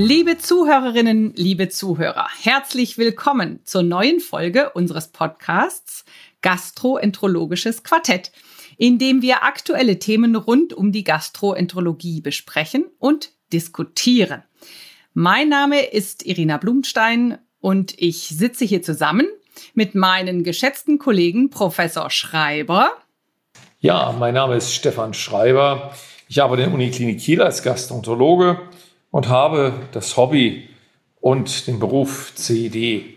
Liebe Zuhörerinnen, liebe Zuhörer, herzlich willkommen zur neuen Folge unseres Podcasts Gastroenterologisches Quartett, in dem wir aktuelle Themen rund um die Gastroenterologie besprechen und diskutieren. Mein Name ist Irina Blumstein und ich sitze hier zusammen mit meinen geschätzten Kollegen Professor Schreiber. Ja, mein Name ist Stefan Schreiber. Ich arbeite in der Uniklinik Kiel als Gastroenterologe und habe das Hobby und den Beruf CED. Ähm,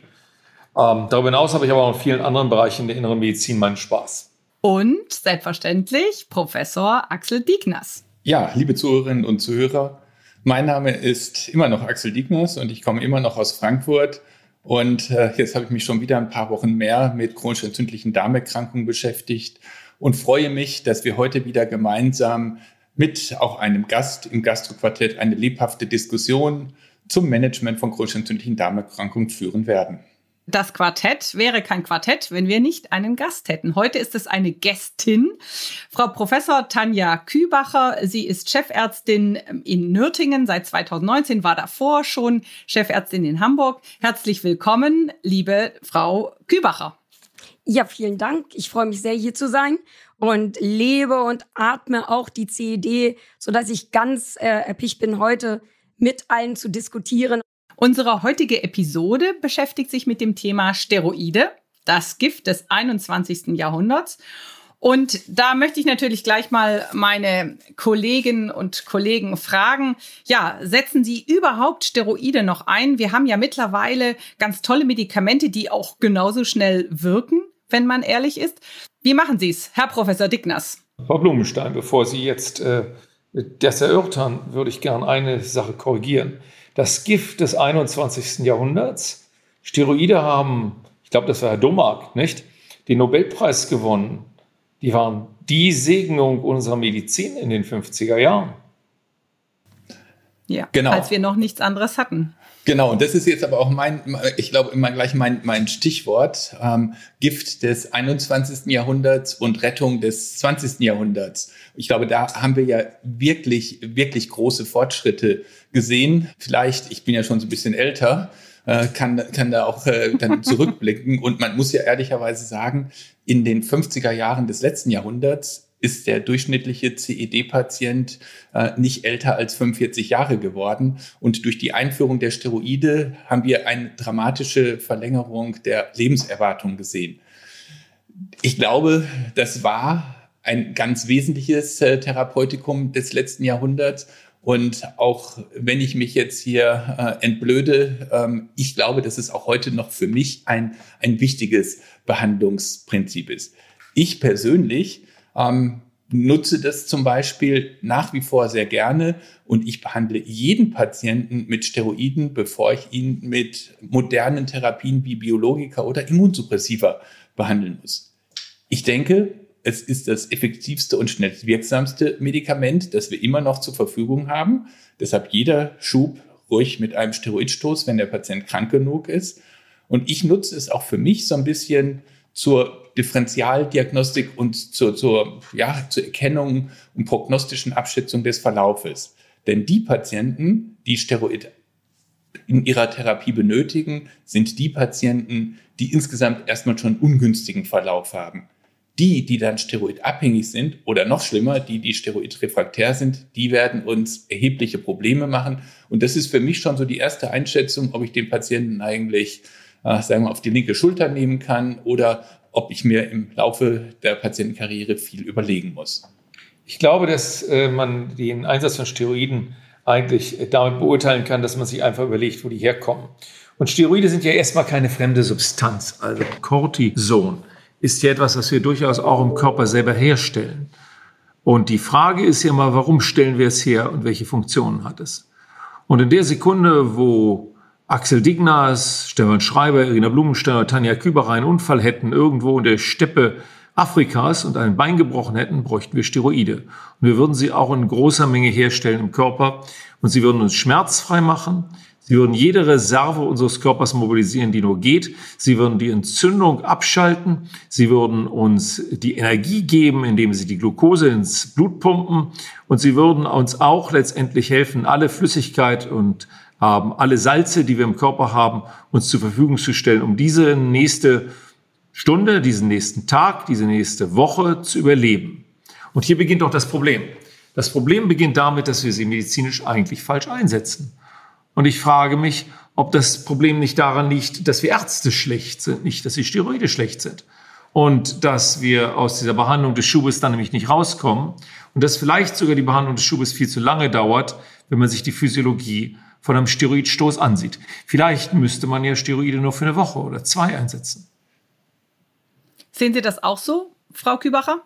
darüber hinaus habe ich aber auch in vielen anderen Bereichen der inneren Medizin meinen Spaß. Und selbstverständlich Professor Axel Diegners. Ja, liebe Zuhörerinnen und Zuhörer, mein Name ist immer noch Axel Diegners und ich komme immer noch aus Frankfurt. Und äh, jetzt habe ich mich schon wieder ein paar Wochen mehr mit chronisch entzündlichen Darmerkrankungen beschäftigt und freue mich, dass wir heute wieder gemeinsam mit auch einem Gast im Gastroquartett eine lebhafte Diskussion zum Management von chronisch entzündlichen Darmerkrankungen führen werden. Das Quartett wäre kein Quartett, wenn wir nicht einen Gast hätten. Heute ist es eine Gästin, Frau Professor Tanja Kübacher. Sie ist Chefärztin in Nürtingen seit 2019, war davor schon Chefärztin in Hamburg. Herzlich willkommen, liebe Frau Kübacher. Ja, vielen Dank. Ich freue mich sehr, hier zu sein und lebe und atme auch die CED, sodass ich ganz äh, erpicht bin, heute mit allen zu diskutieren. Unsere heutige Episode beschäftigt sich mit dem Thema Steroide, das Gift des 21. Jahrhunderts. Und da möchte ich natürlich gleich mal meine Kolleginnen und Kollegen fragen, ja, setzen Sie überhaupt Steroide noch ein? Wir haben ja mittlerweile ganz tolle Medikamente, die auch genauso schnell wirken, wenn man ehrlich ist. Wie machen Sie es, Herr Professor Dickners? Frau Blumenstein, bevor Sie jetzt äh, das erörtern, würde ich gern eine Sache korrigieren. Das Gift des 21. Jahrhunderts, Steroide haben, ich glaube, das war Herr Domark, nicht, den Nobelpreis gewonnen. Die waren die Segnung unserer Medizin in den 50er Jahren. Ja, genau. als wir noch nichts anderes hatten. Genau, und das ist jetzt aber auch mein, ich glaube, immer gleich mein, mein Stichwort, ähm, Gift des 21. Jahrhunderts und Rettung des 20. Jahrhunderts. Ich glaube, da haben wir ja wirklich, wirklich große Fortschritte gesehen. Vielleicht, ich bin ja schon so ein bisschen älter, äh, kann, kann da auch äh, dann zurückblicken. Und man muss ja ehrlicherweise sagen, in den 50er Jahren des letzten Jahrhunderts ist der durchschnittliche CED-Patient äh, nicht älter als 45 Jahre geworden. Und durch die Einführung der Steroide haben wir eine dramatische Verlängerung der Lebenserwartung gesehen. Ich glaube, das war ein ganz wesentliches äh, Therapeutikum des letzten Jahrhunderts. Und auch wenn ich mich jetzt hier äh, entblöde, ähm, ich glaube, dass es auch heute noch für mich ein, ein wichtiges Behandlungsprinzip ist. Ich persönlich ähm, nutze das zum Beispiel nach wie vor sehr gerne und ich behandle jeden Patienten mit Steroiden, bevor ich ihn mit modernen Therapien wie Biologika oder Immunsuppressiva behandeln muss. Ich denke, es ist das effektivste und schnellstwirksamste Medikament, das wir immer noch zur Verfügung haben. Deshalb jeder Schub ruhig mit einem Steroidstoß, wenn der Patient krank genug ist. Und ich nutze es auch für mich so ein bisschen zur Differentialdiagnostik und zur, zur, ja, zur Erkennung und prognostischen Abschätzung des Verlaufes. Denn die Patienten, die Steroid in ihrer Therapie benötigen, sind die Patienten, die insgesamt erstmal schon einen ungünstigen Verlauf haben. Die, die dann steroidabhängig sind oder noch schlimmer, die, die steroidrefraktär sind, die werden uns erhebliche Probleme machen. Und das ist für mich schon so die erste Einschätzung, ob ich den Patienten eigentlich äh, sagen wir, auf die linke Schulter nehmen kann oder ob ich mir im Laufe der Patientenkarriere viel überlegen muss. Ich glaube, dass äh, man den Einsatz von Steroiden eigentlich äh, damit beurteilen kann, dass man sich einfach überlegt, wo die herkommen. Und Steroide sind ja erstmal keine fremde Substanz. Also Cortison ist ja etwas, was wir durchaus auch im Körper selber herstellen. Und die Frage ist ja mal, warum stellen wir es her und welche Funktionen hat es? Und in der Sekunde, wo Axel Dignas, Stefan Schreiber, Irina Blumenstein oder Tanja Küberer einen Unfall hätten, irgendwo in der Steppe Afrikas und ein Bein gebrochen hätten, bräuchten wir Steroide. Und wir würden sie auch in großer Menge herstellen im Körper. Und sie würden uns schmerzfrei machen. Sie würden jede Reserve unseres Körpers mobilisieren, die nur geht. Sie würden die Entzündung abschalten. Sie würden uns die Energie geben, indem sie die Glucose ins Blut pumpen. Und sie würden uns auch letztendlich helfen, alle Flüssigkeit und ähm, alle Salze, die wir im Körper haben, uns zur Verfügung zu stellen, um diese nächste Stunde, diesen nächsten Tag, diese nächste Woche zu überleben. Und hier beginnt auch das Problem. Das Problem beginnt damit, dass wir sie medizinisch eigentlich falsch einsetzen. Und ich frage mich, ob das Problem nicht daran liegt, dass wir Ärzte schlecht sind, nicht, dass die Steroide schlecht sind. Und dass wir aus dieser Behandlung des Schubes dann nämlich nicht rauskommen. Und dass vielleicht sogar die Behandlung des Schubes viel zu lange dauert, wenn man sich die Physiologie von einem Steroidstoß ansieht. Vielleicht müsste man ja Steroide nur für eine Woche oder zwei einsetzen. Sehen Sie das auch so, Frau Kübacher?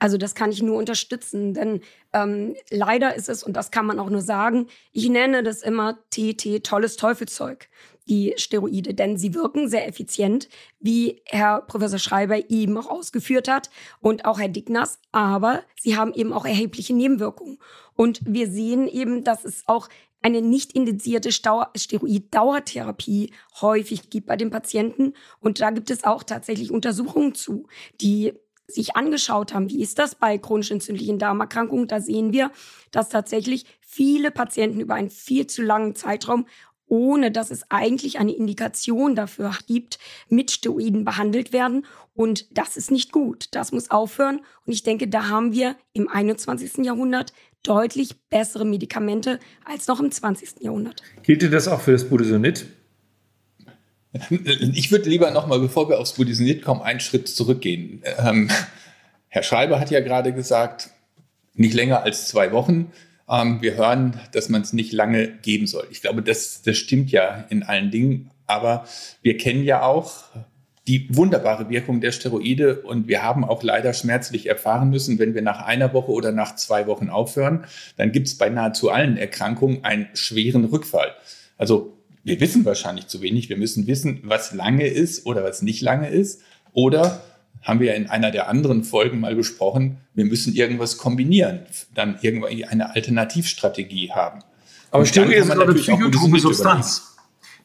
Also das kann ich nur unterstützen, denn ähm, leider ist es, und das kann man auch nur sagen, ich nenne das immer TT, tolles Teufelszeug, die Steroide, denn sie wirken sehr effizient, wie Herr Professor Schreiber eben auch ausgeführt hat und auch Herr Dickners, aber sie haben eben auch erhebliche Nebenwirkungen. Und wir sehen eben, dass es auch eine nicht indizierte Steroid-Dauertherapie häufig gibt bei den Patienten. Und da gibt es auch tatsächlich Untersuchungen zu, die sich angeschaut haben, wie ist das bei chronisch entzündlichen Darmerkrankungen, da sehen wir, dass tatsächlich viele Patienten über einen viel zu langen Zeitraum ohne dass es eigentlich eine Indikation dafür gibt, mit Steroiden behandelt werden. Und das ist nicht gut. Das muss aufhören. Und ich denke, da haben wir im 21. Jahrhundert deutlich bessere Medikamente als noch im 20. Jahrhundert. Gilt das auch für das Budesonid? Ich würde lieber nochmal, bevor wir aufs Budesonid kommen, einen Schritt zurückgehen. Ähm, Herr Schreiber hat ja gerade gesagt, nicht länger als zwei Wochen. Ähm, wir hören, dass man es nicht lange geben soll. Ich glaube, das, das stimmt ja in allen Dingen. Aber wir kennen ja auch die wunderbare Wirkung der Steroide und wir haben auch leider schmerzlich erfahren müssen, wenn wir nach einer Woche oder nach zwei Wochen aufhören, dann gibt es bei nahezu allen Erkrankungen einen schweren Rückfall. Also wir wissen wahrscheinlich zu wenig. Wir müssen wissen, was lange ist oder was nicht lange ist. Oder haben wir in einer der anderen Folgen mal besprochen, wir müssen irgendwas kombinieren, dann irgendwie eine Alternativstrategie haben. Aber Steroide ist eine psychotrope Substanz.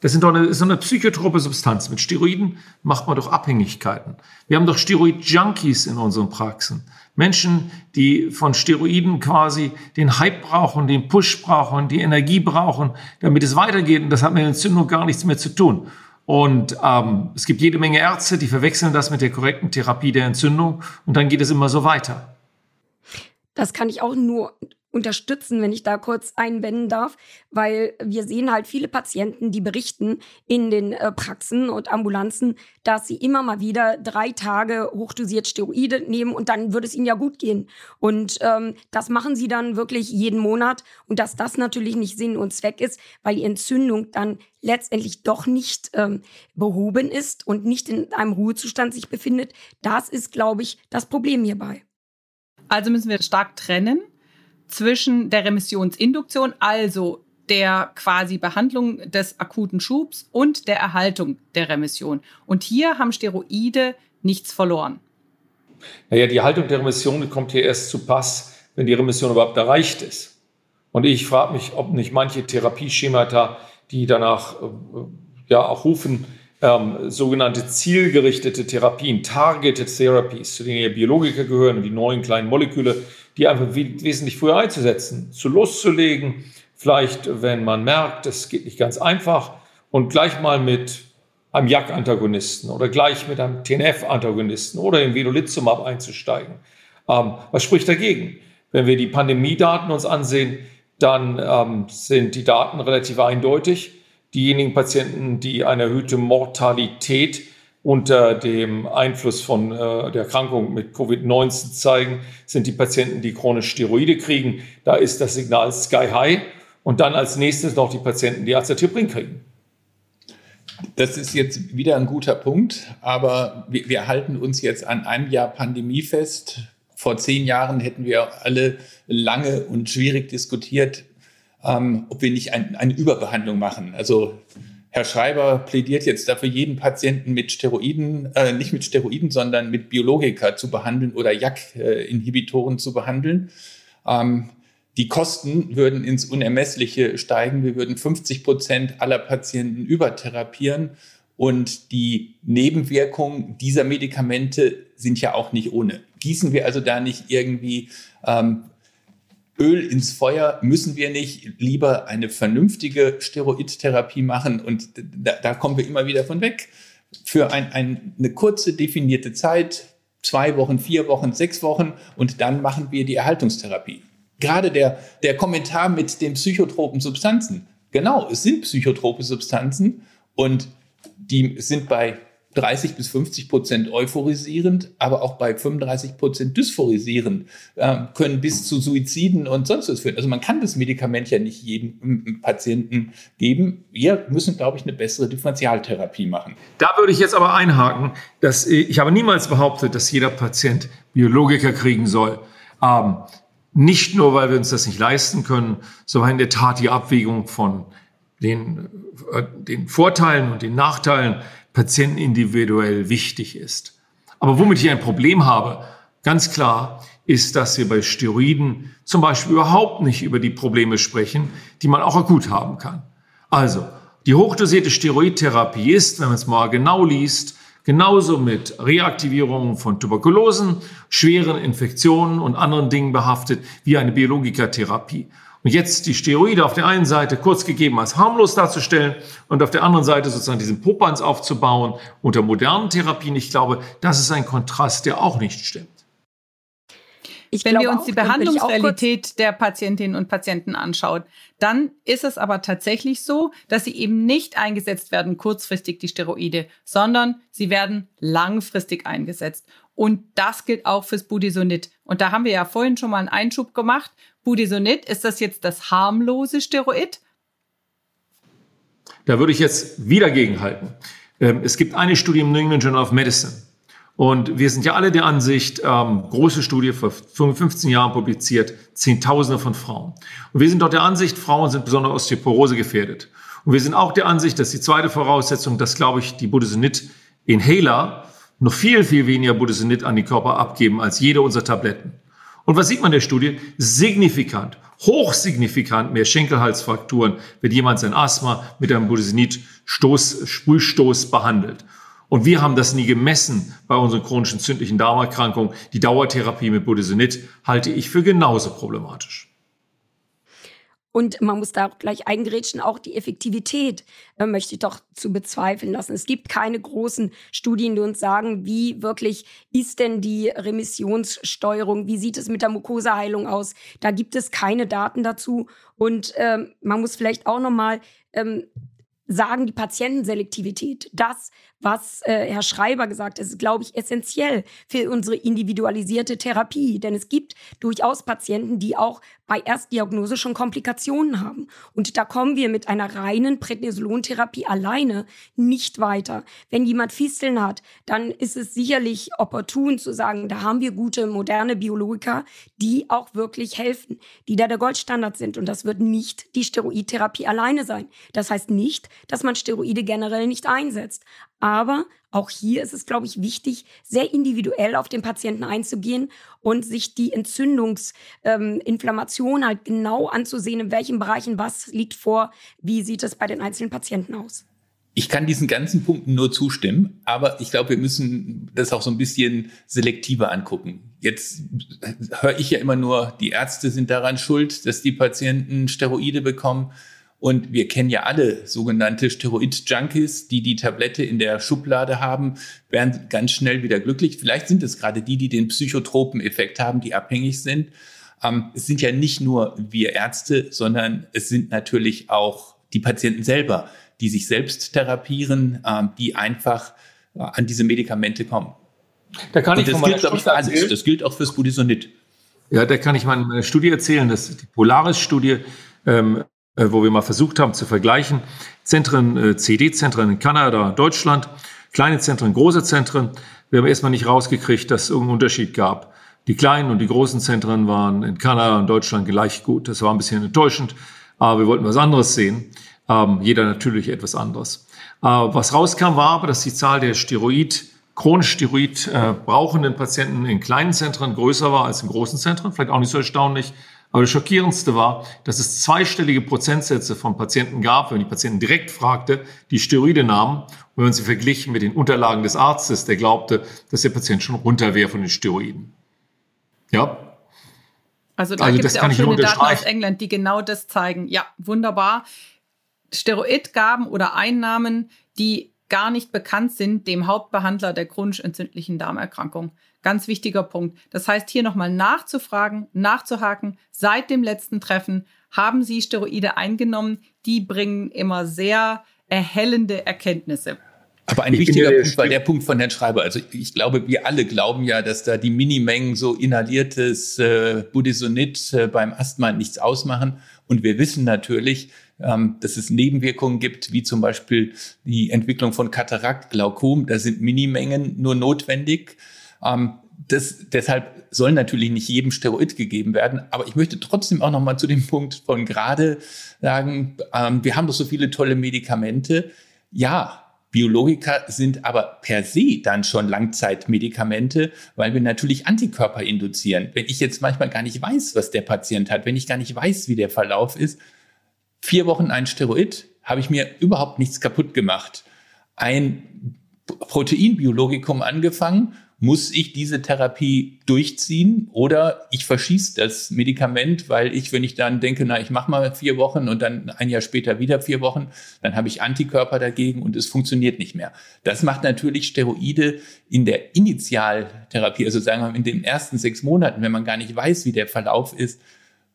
Das sind doch eine, ist eine psychotrope Substanz. Mit Steroiden macht man doch Abhängigkeiten. Wir haben doch Steroid-Junkies in unseren Praxen. Menschen, die von Steroiden quasi den Hype brauchen, den Push brauchen, die Energie brauchen, damit es weitergeht. Und das hat mit Entzündung gar nichts mehr zu tun. Und ähm, es gibt jede Menge Ärzte, die verwechseln das mit der korrekten Therapie der Entzündung und dann geht es immer so weiter. Das kann ich auch nur unterstützen, wenn ich da kurz einwenden darf, weil wir sehen halt viele Patienten, die berichten in den äh, Praxen und Ambulanzen, dass sie immer mal wieder drei Tage hochdosiert Steroide nehmen und dann würde es ihnen ja gut gehen. Und ähm, das machen sie dann wirklich jeden Monat und dass das natürlich nicht Sinn und Zweck ist, weil die Entzündung dann letztendlich doch nicht ähm, behoben ist und nicht in einem Ruhezustand sich befindet, das ist, glaube ich, das Problem hierbei. Also müssen wir stark trennen zwischen der Remissionsinduktion, also der quasi Behandlung des akuten Schubs und der Erhaltung der Remission. Und hier haben Steroide nichts verloren. Naja, die Erhaltung der Remission kommt hier erst zu Pass, wenn die Remission überhaupt erreicht ist. Und ich frage mich, ob nicht manche Therapieschemata, die danach äh, ja auch rufen, ähm, sogenannte zielgerichtete Therapien, Targeted Therapies, zu denen ja Biologiker gehören die neuen kleinen Moleküle, die einfach wesentlich früher einzusetzen, zu loszulegen. Vielleicht, wenn man merkt, es geht nicht ganz einfach und gleich mal mit einem JAK-Antagonisten oder gleich mit einem TNF-Antagonisten oder im Vedolizumab einzusteigen. Ähm, was spricht dagegen? Wenn wir die Pandemiedaten uns ansehen, dann ähm, sind die Daten relativ eindeutig. Diejenigen Patienten, die eine erhöhte Mortalität unter dem Einfluss von äh, der Erkrankung mit Covid-19 zeigen, sind die Patienten, die chronisch Steroide kriegen. Da ist das Signal Sky High. Und dann als nächstes noch die Patienten, die Azathioprin kriegen. Das ist jetzt wieder ein guter Punkt, aber wir, wir halten uns jetzt an einem Jahr Pandemie fest. Vor zehn Jahren hätten wir alle lange und schwierig diskutiert, ähm, ob wir nicht ein, eine Überbehandlung machen. Also Herr Schreiber plädiert jetzt dafür, jeden Patienten mit Steroiden, äh, nicht mit Steroiden, sondern mit Biologika zu behandeln oder JAK-Inhibitoren zu behandeln. Ähm, die Kosten würden ins Unermessliche steigen. Wir würden 50 Prozent aller Patienten übertherapieren. Und die Nebenwirkungen dieser Medikamente sind ja auch nicht ohne. Gießen wir also da nicht irgendwie ähm, Öl ins Feuer müssen wir nicht lieber eine vernünftige Steroidtherapie machen und da, da kommen wir immer wieder von weg. Für ein, ein, eine kurze definierte Zeit, zwei Wochen, vier Wochen, sechs Wochen und dann machen wir die Erhaltungstherapie. Gerade der, der Kommentar mit den psychotropen Substanzen. Genau, es sind psychotrope Substanzen und die sind bei 30 bis 50 Prozent euphorisierend, aber auch bei 35 Prozent dysphorisierend, äh, können bis zu Suiziden und sonst was führen. Also man kann das Medikament ja nicht jedem Patienten geben. Wir müssen, glaube ich, eine bessere Differentialtherapie machen. Da würde ich jetzt aber einhaken, dass äh, ich habe niemals behauptet, dass jeder Patient Biologiker kriegen soll. Ähm, nicht nur, weil wir uns das nicht leisten können, sondern in der Tat die Abwägung von den, äh, den Vorteilen und den Nachteilen Patienten individuell wichtig ist. Aber womit ich ein Problem habe, ganz klar, ist, dass wir bei Steroiden zum Beispiel überhaupt nicht über die Probleme sprechen, die man auch akut haben kann. Also, die hochdosierte Steroidtherapie ist, wenn man es mal genau liest, genauso mit Reaktivierungen von Tuberkulosen, schweren Infektionen und anderen Dingen behaftet wie eine Biologikatherapie. Und jetzt die Steroide auf der einen Seite kurz gegeben als harmlos darzustellen und auf der anderen Seite sozusagen diesen Popanz aufzubauen unter modernen Therapien. Ich glaube, das ist ein Kontrast, der auch nicht stimmt. Ich Wenn wir uns auch, die Behandlungsrealität der Patientinnen und Patienten anschauen, dann ist es aber tatsächlich so, dass sie eben nicht eingesetzt werden kurzfristig, die Steroide, sondern sie werden langfristig eingesetzt. Und das gilt auch fürs Budesonid. Und da haben wir ja vorhin schon mal einen Einschub gemacht. Budesonid, ist das jetzt das harmlose Steroid? Da würde ich jetzt wieder gegenhalten. Ähm, es gibt eine Studie im New England Journal of Medicine. Und wir sind ja alle der Ansicht, ähm, große Studie vor 15 Jahren publiziert, Zehntausende von Frauen. Und wir sind dort der Ansicht, Frauen sind besonders Osteoporose gefährdet. Und wir sind auch der Ansicht, dass die zweite Voraussetzung, dass, glaube ich, die Budesonid-Inhaler noch viel, viel weniger Budesonid an die Körper abgeben als jede unserer Tabletten. Und was sieht man in der Studie? Signifikant, hochsignifikant mehr Schenkelhalsfrakturen, wenn jemand sein Asthma mit einem Budesonid-Stoß, Sprühstoß behandelt. Und wir haben das nie gemessen bei unseren chronischen zündlichen Darmerkrankungen. Die Dauertherapie mit Budesonid halte ich für genauso problematisch. Und man muss da auch gleich eingerätschen, auch die Effektivität äh, möchte ich doch zu bezweifeln lassen. Es gibt keine großen Studien, die uns sagen, wie wirklich ist denn die Remissionssteuerung, wie sieht es mit der Mukosaheilung aus. Da gibt es keine Daten dazu. Und ähm, man muss vielleicht auch nochmal ähm, sagen, die Patientenselektivität, das, was äh, Herr Schreiber gesagt hat, ist, glaube ich, essentiell für unsere individualisierte Therapie. Denn es gibt durchaus Patienten, die auch bei Erstdiagnose schon Komplikationen haben. Und da kommen wir mit einer reinen Prednisolon-Therapie alleine nicht weiter. Wenn jemand Fisteln hat, dann ist es sicherlich opportun zu sagen, da haben wir gute moderne Biologika, die auch wirklich helfen, die da der Goldstandard sind. Und das wird nicht die Steroidtherapie alleine sein. Das heißt nicht, dass man Steroide generell nicht einsetzt. Aber auch hier ist es, glaube ich, wichtig, sehr individuell auf den Patienten einzugehen und sich die Entzündungsinflammation ähm, halt genau anzusehen, in welchen Bereichen was liegt vor, wie sieht es bei den einzelnen Patienten aus. Ich kann diesen ganzen Punkten nur zustimmen, aber ich glaube, wir müssen das auch so ein bisschen selektiver angucken. Jetzt höre ich ja immer nur, die Ärzte sind daran schuld, dass die Patienten Steroide bekommen. Und wir kennen ja alle sogenannte Steroid-Junkies, die die Tablette in der Schublade haben, werden ganz schnell wieder glücklich. Vielleicht sind es gerade die, die den psychotropen Effekt haben, die abhängig sind. Ähm, es sind ja nicht nur wir Ärzte, sondern es sind natürlich auch die Patienten selber, die sich selbst therapieren, ähm, die einfach äh, an diese Medikamente kommen. Da kann ich das, gilt, ich, für alles. das gilt auch fürs Budesonid. Ja, da kann ich mal eine Studie erzählen, das ist die Polaris-Studie. Ähm, äh, wo wir mal versucht haben zu vergleichen. Zentren, äh, CD-Zentren in Kanada, Deutschland, kleine Zentren, große Zentren. Wir haben erstmal nicht rausgekriegt, dass es irgendeinen Unterschied gab. Die kleinen und die großen Zentren waren in Kanada und Deutschland gleich gut. Das war ein bisschen enttäuschend, aber wir wollten was anderes sehen. Ähm, jeder natürlich etwas anderes. Äh, was rauskam, war aber, dass die Zahl der Steroid, chronisch Steroid äh, brauchenden Patienten in kleinen Zentren größer war als in großen Zentren. Vielleicht auch nicht so erstaunlich. Aber das Schockierendste war, dass es zweistellige Prozentsätze von Patienten gab, wenn man die Patienten direkt fragte, die Steroide nahmen. Und wenn man sie verglichen mit den Unterlagen des Arztes, der glaubte, dass der Patient schon runter wäre von den Steroiden. Ja. Also da also gibt es ja auch schöne Daten aus England, die genau das zeigen. Ja, wunderbar. Steroidgaben oder Einnahmen, die gar nicht bekannt sind dem Hauptbehandler der chronisch entzündlichen Darmerkrankung. Ganz wichtiger Punkt. Das heißt, hier nochmal nachzufragen, nachzuhaken. Seit dem letzten Treffen haben Sie Steroide eingenommen. Die bringen immer sehr erhellende Erkenntnisse. Aber ein ich wichtiger Punkt war der Punkt von Herrn Schreiber. Also ich glaube, wir alle glauben ja, dass da die Minimengen so inhaliertes äh, Budesonid äh, beim Asthma nichts ausmachen. Und wir wissen natürlich, ähm, dass es Nebenwirkungen gibt, wie zum Beispiel die Entwicklung von Katarakt, Glaukom. Da sind Minimengen nur notwendig. Ähm, das, deshalb soll natürlich nicht jedem Steroid gegeben werden. Aber ich möchte trotzdem auch noch mal zu dem Punkt von gerade sagen, ähm, wir haben doch so viele tolle Medikamente. Ja, Biologika sind aber per se dann schon Langzeitmedikamente, weil wir natürlich Antikörper induzieren. Wenn ich jetzt manchmal gar nicht weiß, was der Patient hat, wenn ich gar nicht weiß, wie der Verlauf ist, vier Wochen ein Steroid, habe ich mir überhaupt nichts kaputt gemacht. Ein Proteinbiologikum angefangen muss ich diese Therapie durchziehen oder ich verschieße das Medikament, weil ich, wenn ich dann denke, na, ich mache mal vier Wochen und dann ein Jahr später wieder vier Wochen, dann habe ich Antikörper dagegen und es funktioniert nicht mehr. Das macht natürlich Steroide in der Initialtherapie, also sagen wir in den ersten sechs Monaten, wenn man gar nicht weiß, wie der Verlauf ist,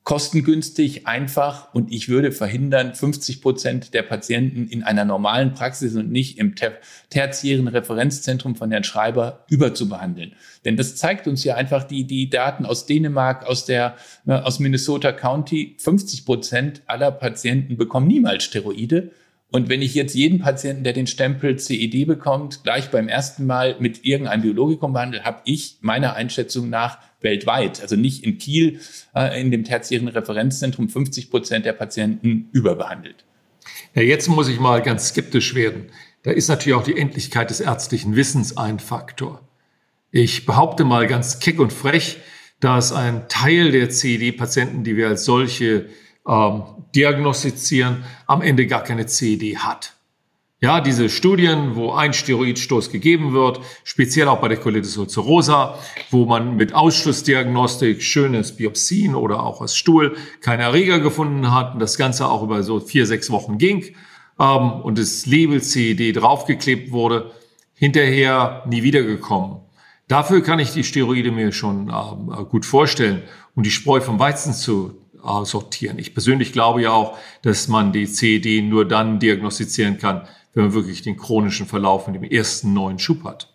kostengünstig, einfach und ich würde verhindern, 50 Prozent der Patienten in einer normalen Praxis und nicht im ter tertiären Referenzzentrum von Herrn Schreiber überzubehandeln. Denn das zeigt uns ja einfach die, die Daten aus Dänemark, aus der, äh, aus Minnesota County. 50 Prozent aller Patienten bekommen niemals Steroide. Und wenn ich jetzt jeden Patienten, der den Stempel CED bekommt, gleich beim ersten Mal mit irgendeinem Biologikum behandle, habe ich meiner Einschätzung nach weltweit, also nicht in Kiel, äh, in dem tertiären Referenzzentrum 50 Prozent der Patienten überbehandelt. Ja, jetzt muss ich mal ganz skeptisch werden. Da ist natürlich auch die Endlichkeit des ärztlichen Wissens ein Faktor. Ich behaupte mal ganz keck und frech, dass ein Teil der CED-Patienten, die wir als solche ähm, diagnostizieren, am Ende gar keine CED hat. Ja, diese Studien, wo ein Steroidstoß gegeben wird, speziell auch bei der Colitis ulcerosa, wo man mit Ausschlussdiagnostik schönes Biopsien oder auch aus Stuhl keine Erreger gefunden hat und das Ganze auch über so vier, sechs Wochen ging ähm, und das Label CED draufgeklebt wurde, hinterher nie wiedergekommen. Dafür kann ich die Steroide mir schon ähm, gut vorstellen, um die Spreu vom Weizen zu äh, sortieren. Ich persönlich glaube ja auch, dass man die CED nur dann diagnostizieren kann, wenn man wirklich den chronischen Verlauf in dem ersten neuen Schub hat.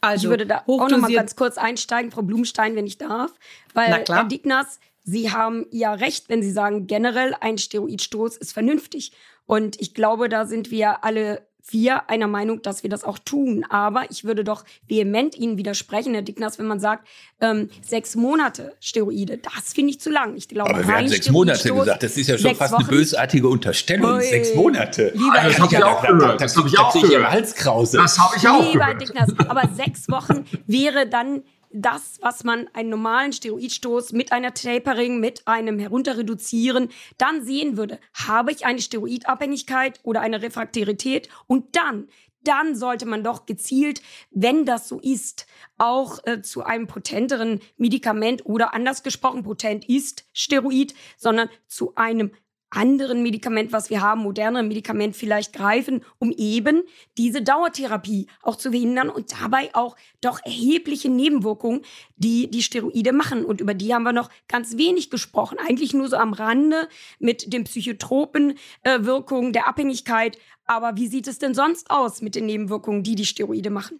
Also, ich würde da auch noch mal ganz kurz einsteigen, Frau Blumstein, wenn ich darf, weil Herr Dignas, Sie haben ja recht, wenn Sie sagen, generell ein Steroidstoß ist vernünftig. Und ich glaube, da sind wir alle wir einer Meinung, dass wir das auch tun. Aber ich würde doch vehement Ihnen widersprechen, Herr Dicknas, wenn man sagt, ähm, sechs Monate Steroide, das finde ich zu lang. Ich glaube, Aber wir haben sechs Monate gesagt. Das ist ja schon fast Wochen. eine bösartige Unterstellung. Ui. Sechs Monate. Lieber also, das habe ich auch gehört. Das habe ich auch gehört. Halskrause. Das habe ich auch Lieber gehört. Dicknas, aber sechs Wochen wäre dann das, was man einen normalen Steroidstoß mit einer Tapering, mit einem Herunterreduzieren dann sehen würde. Habe ich eine Steroidabhängigkeit oder eine Refraktarität? Und dann, dann sollte man doch gezielt, wenn das so ist, auch äh, zu einem potenteren Medikament oder anders gesprochen, potent ist Steroid, sondern zu einem anderen Medikament, was wir haben, moderneren Medikament vielleicht greifen, um eben diese Dauertherapie auch zu verhindern und dabei auch doch erhebliche Nebenwirkungen, die die Steroide machen. Und über die haben wir noch ganz wenig gesprochen. Eigentlich nur so am Rande mit den psychotropen äh, Wirkungen der Abhängigkeit. Aber wie sieht es denn sonst aus mit den Nebenwirkungen, die die Steroide machen?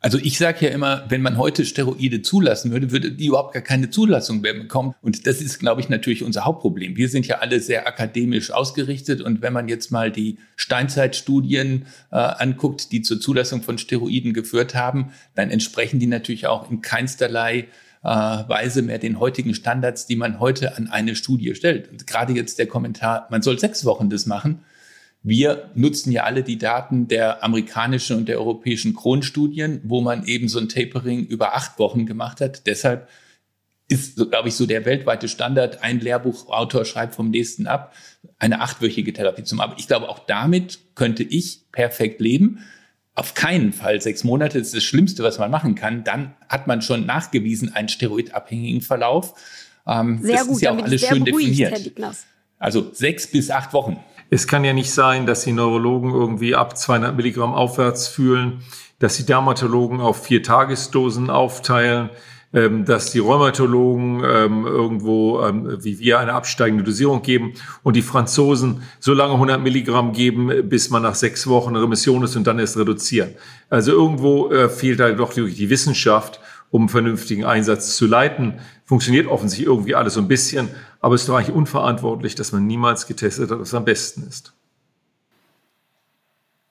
Also ich sage ja immer, wenn man heute Steroide zulassen würde, würde die überhaupt gar keine Zulassung mehr bekommen. Und das ist, glaube ich, natürlich unser Hauptproblem. Wir sind ja alle sehr akademisch ausgerichtet. Und wenn man jetzt mal die Steinzeitstudien äh, anguckt, die zur Zulassung von Steroiden geführt haben, dann entsprechen die natürlich auch in keinsterlei äh, Weise mehr den heutigen Standards, die man heute an eine Studie stellt. Und gerade jetzt der Kommentar, man soll sechs Wochen das machen. Wir nutzen ja alle die Daten der amerikanischen und der europäischen Kronstudien, wo man eben so ein Tapering über acht Wochen gemacht hat. Deshalb ist, glaube ich, so der weltweite Standard. Ein Lehrbuchautor schreibt vom nächsten ab, eine achtwöchige Therapie zum Aber ich glaube, auch damit könnte ich perfekt leben. Auf keinen Fall sechs Monate ist das Schlimmste, was man machen kann. Dann hat man schon nachgewiesen einen steroidabhängigen Verlauf. Ähm, Sehr das gut, ist ja auch alles schön definiert. Also sechs bis acht Wochen. Es kann ja nicht sein, dass die Neurologen irgendwie ab 200 Milligramm aufwärts fühlen, dass die Dermatologen auf vier Tagesdosen aufteilen, ähm, dass die Rheumatologen ähm, irgendwo ähm, wie wir eine absteigende Dosierung geben und die Franzosen so lange 100 Milligramm geben, bis man nach sechs Wochen Remission ist und dann erst reduzieren. Also irgendwo äh, fehlt da doch die Wissenschaft, um vernünftigen Einsatz zu leiten. Funktioniert offensichtlich irgendwie alles so ein bisschen, aber es ist doch eigentlich unverantwortlich, dass man niemals getestet hat, was am besten ist.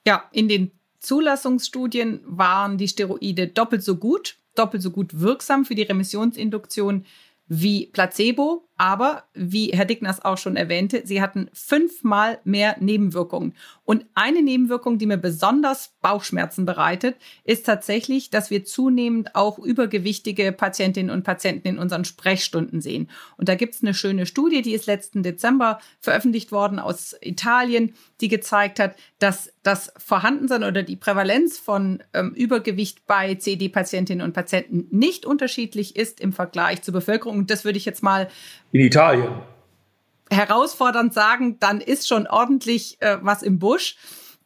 Ja, in den Zulassungsstudien waren die Steroide doppelt so gut doppelt so gut wirksam für die Remissionsinduktion wie Placebo, aber wie Herr Dickners auch schon erwähnte, sie hatten fünfmal mehr Nebenwirkungen. Und eine Nebenwirkung, die mir besonders Bauchschmerzen bereitet, ist tatsächlich, dass wir zunehmend auch übergewichtige Patientinnen und Patienten in unseren Sprechstunden sehen. Und da gibt es eine schöne Studie, die ist letzten Dezember veröffentlicht worden aus Italien, die gezeigt hat, dass das Vorhandensein oder die Prävalenz von ähm, Übergewicht bei CD-Patientinnen und Patienten nicht unterschiedlich ist im Vergleich zur Bevölkerung. Und das würde ich jetzt mal in Italien. Herausfordernd sagen, dann ist schon ordentlich äh, was im Busch.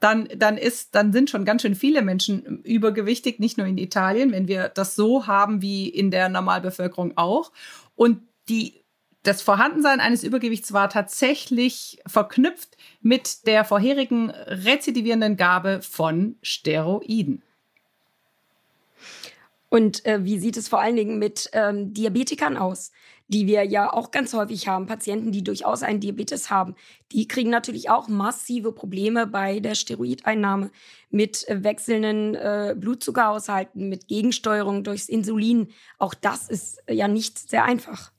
Dann, dann, ist, dann sind schon ganz schön viele Menschen übergewichtig, nicht nur in Italien, wenn wir das so haben wie in der Normalbevölkerung auch. Und die, das Vorhandensein eines Übergewichts war tatsächlich verknüpft mit der vorherigen rezidivierenden Gabe von Steroiden. Und äh, wie sieht es vor allen Dingen mit ähm, Diabetikern aus? Die wir ja auch ganz häufig haben, Patienten, die durchaus einen Diabetes haben, die kriegen natürlich auch massive Probleme bei der Steroideinnahme mit äh, wechselnden äh, Blutzuckerhaushalten, mit Gegensteuerung durchs Insulin. Auch das ist äh, ja nicht sehr einfach.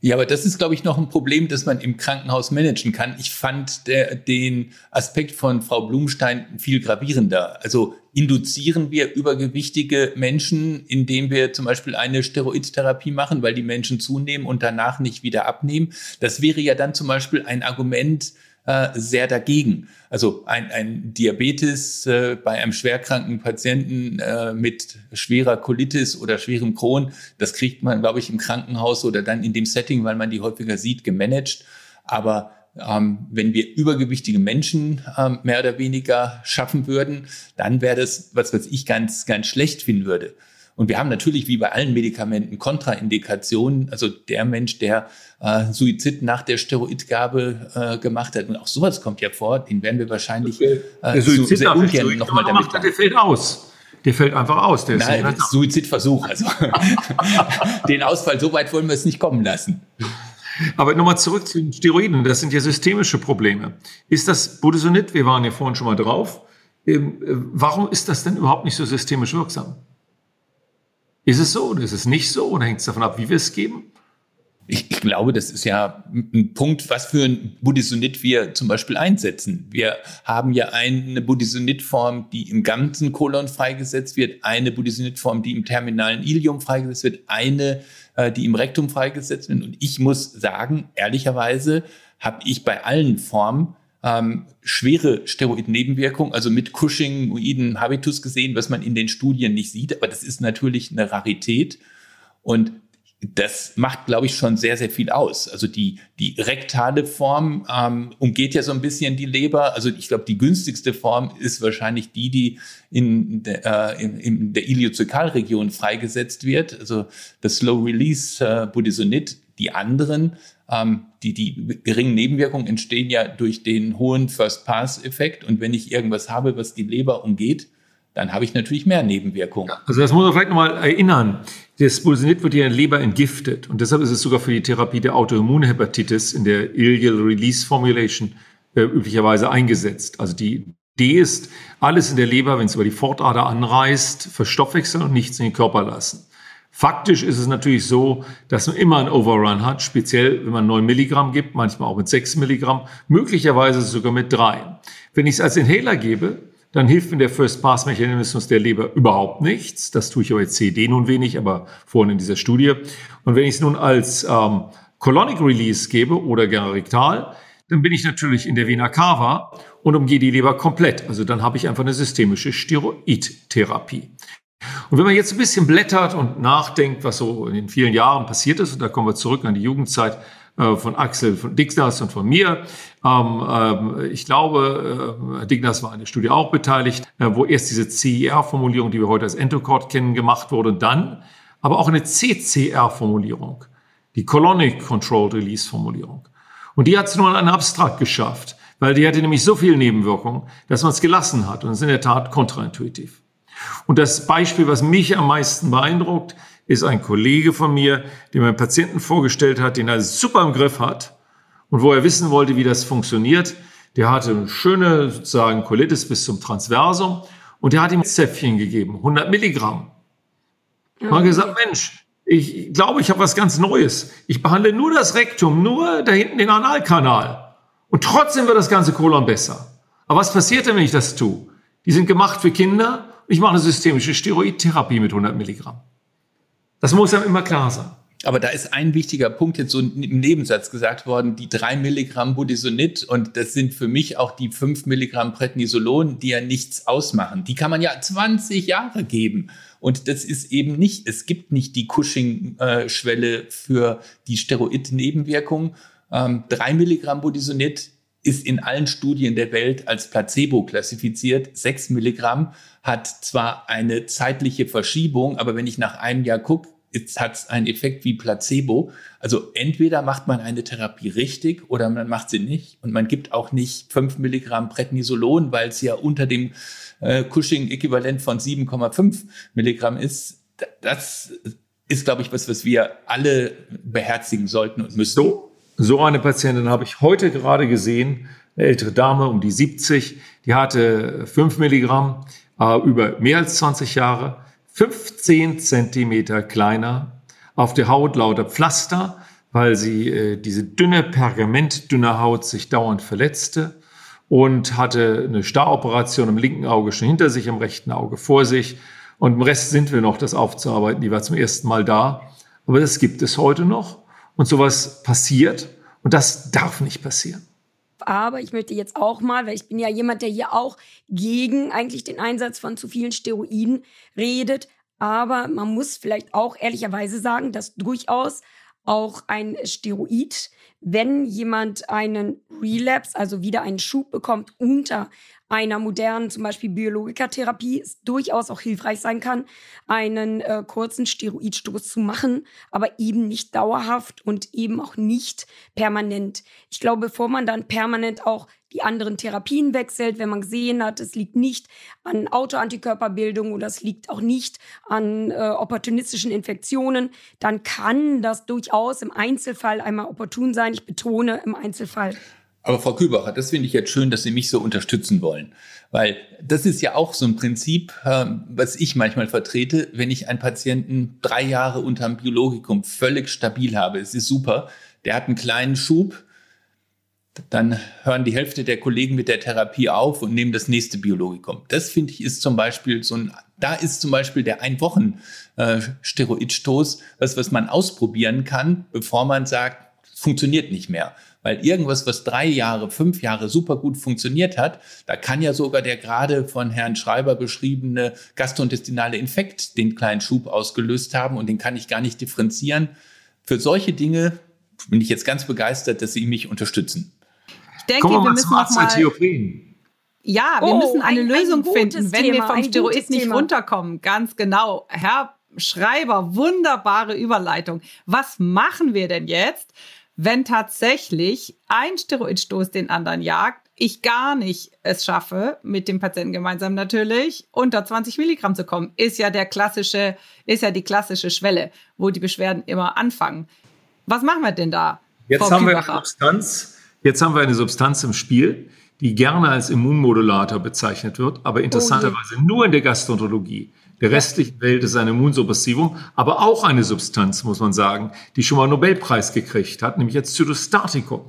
Ja, aber das ist, glaube ich, noch ein Problem, das man im Krankenhaus managen kann. Ich fand der, den Aspekt von Frau Blumstein viel gravierender. Also induzieren wir übergewichtige Menschen, indem wir zum Beispiel eine Steroidtherapie machen, weil die Menschen zunehmen und danach nicht wieder abnehmen. Das wäre ja dann zum Beispiel ein Argument, äh, sehr dagegen. Also ein, ein Diabetes äh, bei einem schwerkranken Patienten äh, mit schwerer Colitis oder schwerem Crohn, das kriegt man, glaube ich, im Krankenhaus oder dann in dem Setting, weil man die häufiger sieht, gemanagt. Aber ähm, wenn wir übergewichtige Menschen ähm, mehr oder weniger schaffen würden, dann wäre das, was, was ich ganz, ganz schlecht finden würde. Und wir haben natürlich wie bei allen Medikamenten Kontraindikationen. Also der Mensch, der äh, Suizid nach der Steroidgabe äh, gemacht hat. Und auch sowas kommt ja vor. Den werden wir wahrscheinlich äh, der Suizid sehr ungern nochmal damit macht, Der fällt aus. Der fällt einfach aus. Der Nein, ist Suizidversuch. Also den Ausfall, so weit wollen wir es nicht kommen lassen. Aber nochmal zurück zu den Steroiden. Das sind ja systemische Probleme. Ist das Budesonid? Wir waren ja vorhin schon mal drauf. Ähm, äh, warum ist das denn überhaupt nicht so systemisch wirksam? Ist es so oder ist es nicht so oder hängt es davon ab, wie wir es geben? Ich, ich, glaube, das ist ja ein Punkt, was für ein Budesonid wir zum Beispiel einsetzen. Wir haben ja eine Budesonid-Form, die im ganzen Kolon freigesetzt wird, eine Budesonid-Form, die im terminalen Ilium freigesetzt wird, eine, äh, die im Rektum freigesetzt wird. Und ich muss sagen, ehrlicherweise habe ich bei allen Formen ähm, schwere Steroid-Nebenwirkungen, also mit Cushing-Uiden Habitus gesehen, was man in den Studien nicht sieht. Aber das ist natürlich eine Rarität. Und das macht, glaube ich, schon sehr, sehr viel aus. Also die, die rektale Form ähm, umgeht ja so ein bisschen die Leber. Also ich glaube, die günstigste Form ist wahrscheinlich die, die in der, äh, in, in der Iliozökalregion freigesetzt wird. Also das Slow-Release äh, Budesonid. Die anderen ähm, die, die geringen Nebenwirkungen entstehen ja durch den hohen First-Pass-Effekt. Und wenn ich irgendwas habe, was die Leber umgeht, dann habe ich natürlich mehr Nebenwirkungen. Also das muss man vielleicht nochmal erinnern. Das Bulsinid wird ja in der Leber entgiftet. Und deshalb ist es sogar für die Therapie der Autoimmunhepatitis in der Ileal Release Formulation äh, üblicherweise eingesetzt. Also die Idee ist, alles in der Leber, wenn es über die Fortader anreist, verstoffwechseln und nichts in den Körper lassen. Faktisch ist es natürlich so, dass man immer einen Overrun hat, speziell wenn man 9 Milligramm gibt, manchmal auch mit 6 Milligramm, möglicherweise sogar mit 3. Wenn ich es als Inhaler gebe, dann hilft mir der First-Pass-Mechanismus der Leber überhaupt nichts. Das tue ich aber jetzt CD nun wenig, aber vorhin in dieser Studie. Und wenn ich es nun als ähm, Colonic Release gebe oder gerne rektal, dann bin ich natürlich in der Vena cava und umgehe die Leber komplett. Also dann habe ich einfach eine systemische Steroidtherapie. Und wenn man jetzt ein bisschen blättert und nachdenkt, was so in den vielen Jahren passiert ist, und da kommen wir zurück an die Jugendzeit äh, von Axel von Dignas und von mir. Ähm, ähm, ich glaube, äh, Dignas war an der Studie auch beteiligt, äh, wo erst diese CIR-Formulierung, die wir heute als Endocard kennen, gemacht wurde und dann aber auch eine CCR-Formulierung, die Colonic Controlled Release-Formulierung. Und die hat es nur an einen Abstrakt geschafft, weil die hatte nämlich so viele Nebenwirkungen, dass man es gelassen hat und es ist in der Tat kontraintuitiv. Und das Beispiel, was mich am meisten beeindruckt, ist ein Kollege von mir, der mir einen Patienten vorgestellt hat, den er super im Griff hat und wo er wissen wollte, wie das funktioniert. Der hatte eine schöne sozusagen Colitis bis zum Transversum und der hat ihm Zäpfchen gegeben, 100 Milligramm. Man hat gesagt, Mensch, ich glaube, ich habe was ganz Neues. Ich behandle nur das Rektum, nur da hinten den Analkanal. Und trotzdem wird das ganze Kolon besser. Aber was passiert denn, wenn ich das tue? Die sind gemacht für Kinder ich mache eine systemische Steroidtherapie mit 100 Milligramm. Das muss einem immer klar sein. Aber da ist ein wichtiger Punkt jetzt so im Nebensatz gesagt worden, die drei Milligramm Budesonid und das sind für mich auch die fünf Milligramm Prednisolon, die ja nichts ausmachen. Die kann man ja 20 Jahre geben. Und das ist eben nicht, es gibt nicht die Cushing-Schwelle für die Steroid-Nebenwirkung. Ähm, drei Milligramm Budesonid ist in allen Studien der Welt als Placebo klassifiziert. Sechs Milligramm hat zwar eine zeitliche Verschiebung, aber wenn ich nach einem Jahr gucke, hat es einen Effekt wie Placebo. Also entweder macht man eine Therapie richtig oder man macht sie nicht. Und man gibt auch nicht fünf Milligramm Prednisolon, weil es ja unter dem äh, Cushing-Äquivalent von 7,5 Milligramm ist. Das ist, glaube ich, was, was wir alle beherzigen sollten und müssen. So, so eine Patientin habe ich heute gerade gesehen, eine ältere Dame um die 70, die hatte 5 Milligramm äh, über mehr als 20 Jahre, 15 Zentimeter kleiner, auf der Haut lauter Pflaster, weil sie äh, diese dünne, pergamentdünne Haut sich dauernd verletzte und hatte eine Staroperation im linken Auge schon hinter sich, im rechten Auge vor sich. Und im Rest sind wir noch, das aufzuarbeiten. Die war zum ersten Mal da. Aber das gibt es heute noch. Und sowas passiert und das darf nicht passieren. Aber ich möchte jetzt auch mal, weil ich bin ja jemand, der hier auch gegen eigentlich den Einsatz von zu vielen Steroiden redet. Aber man muss vielleicht auch ehrlicherweise sagen, dass durchaus auch ein Steroid, wenn jemand einen Relapse, also wieder einen Schub bekommt unter einer modernen, zum Beispiel Biologikatherapie, durchaus auch hilfreich sein kann, einen äh, kurzen Steroidstoß zu machen, aber eben nicht dauerhaft und eben auch nicht permanent. Ich glaube, bevor man dann permanent auch die anderen Therapien wechselt, wenn man gesehen hat, es liegt nicht an Autoantikörperbildung oder es liegt auch nicht an äh, opportunistischen Infektionen, dann kann das durchaus im Einzelfall einmal opportun sein. Ich betone im Einzelfall. Aber Frau Kübacher, das finde ich jetzt schön, dass Sie mich so unterstützen wollen. Weil das ist ja auch so ein Prinzip, ähm, was ich manchmal vertrete, wenn ich einen Patienten drei Jahre unter dem Biologikum völlig stabil habe. Es ist super. Der hat einen kleinen Schub. Dann hören die Hälfte der Kollegen mit der Therapie auf und nehmen das nächste Biologikum. Das finde ich ist zum Beispiel so ein, da ist zum Beispiel der ein Wochen äh, was, was man ausprobieren kann, bevor man sagt, funktioniert nicht mehr. Weil irgendwas, was drei Jahre, fünf Jahre super gut funktioniert hat, da kann ja sogar der gerade von Herrn Schreiber beschriebene gastrointestinale Infekt den kleinen Schub ausgelöst haben und den kann ich gar nicht differenzieren. Für solche Dinge bin ich jetzt ganz begeistert, dass Sie mich unterstützen. Ich denke, wir müssen noch mal ja, wir oh, müssen eine ein, Lösung ein finden, wenn Thema, wir vom Steroid nicht Thema. runterkommen. Ganz genau. Herr Schreiber, wunderbare Überleitung. Was machen wir denn jetzt, wenn tatsächlich ein Steroidstoß den anderen jagt, ich gar nicht es schaffe, mit dem Patienten gemeinsam natürlich unter 20 Milligramm zu kommen, ist ja der klassische, ist ja die klassische Schwelle, wo die Beschwerden immer anfangen. Was machen wir denn da? Jetzt Frau haben wir eine Substanz, jetzt haben wir eine Substanz im Spiel, die gerne als Immunmodulator bezeichnet wird, aber interessanterweise oh nur in der Gastroenterologie. Der restlichen Welt ist ein Immunsuppressivum, aber auch eine Substanz, muss man sagen, die schon mal einen Nobelpreis gekriegt hat, nämlich als Zytostatikum.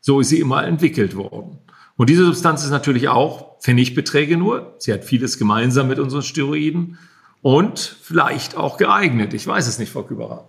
So ist sie immer entwickelt worden. Und diese Substanz ist natürlich auch Pfennigbeträge nur. Sie hat vieles gemeinsam mit unseren Steroiden und vielleicht auch geeignet. Ich weiß es nicht, Frau Küberer.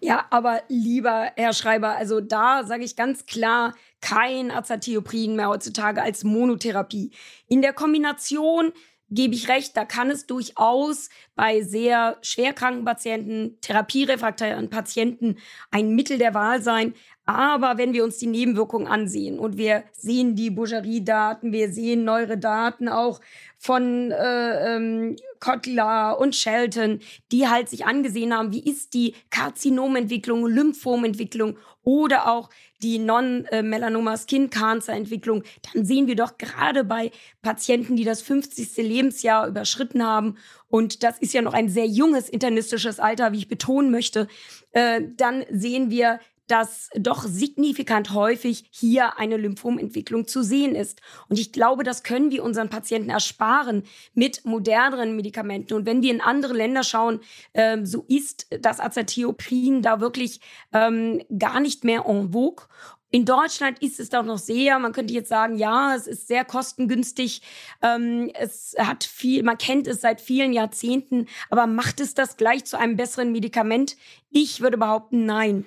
Ja, aber lieber Herr Schreiber, also da sage ich ganz klar, kein Azathioprin mehr heutzutage als Monotherapie. In der Kombination gebe ich recht, da kann es durchaus bei sehr schwerkranken Patienten, therapierefraktären Patienten ein Mittel der Wahl sein. Aber wenn wir uns die Nebenwirkungen ansehen und wir sehen die Boucherie-Daten, wir sehen neuere Daten auch von äh, ähm, Kotler und Shelton, die halt sich angesehen haben, wie ist die Karzinomentwicklung, Lymphomentwicklung oder auch die Non-Melanoma Skin Cancer Entwicklung, dann sehen wir doch gerade bei Patienten, die das 50. Lebensjahr überschritten haben und das ist ja noch ein sehr junges internistisches Alter, wie ich betonen möchte, äh, dann sehen wir dass doch signifikant häufig hier eine Lymphomentwicklung zu sehen ist. Und ich glaube, das können wir unseren Patienten ersparen mit moderneren Medikamenten. Und wenn wir in andere Länder schauen, ähm, so ist das Azathioprin da wirklich ähm, gar nicht mehr en vogue. In Deutschland ist es doch noch sehr, man könnte jetzt sagen, ja, es ist sehr kostengünstig, ähm, es hat viel, man kennt es seit vielen Jahrzehnten, aber macht es das gleich zu einem besseren Medikament? Ich würde behaupten, nein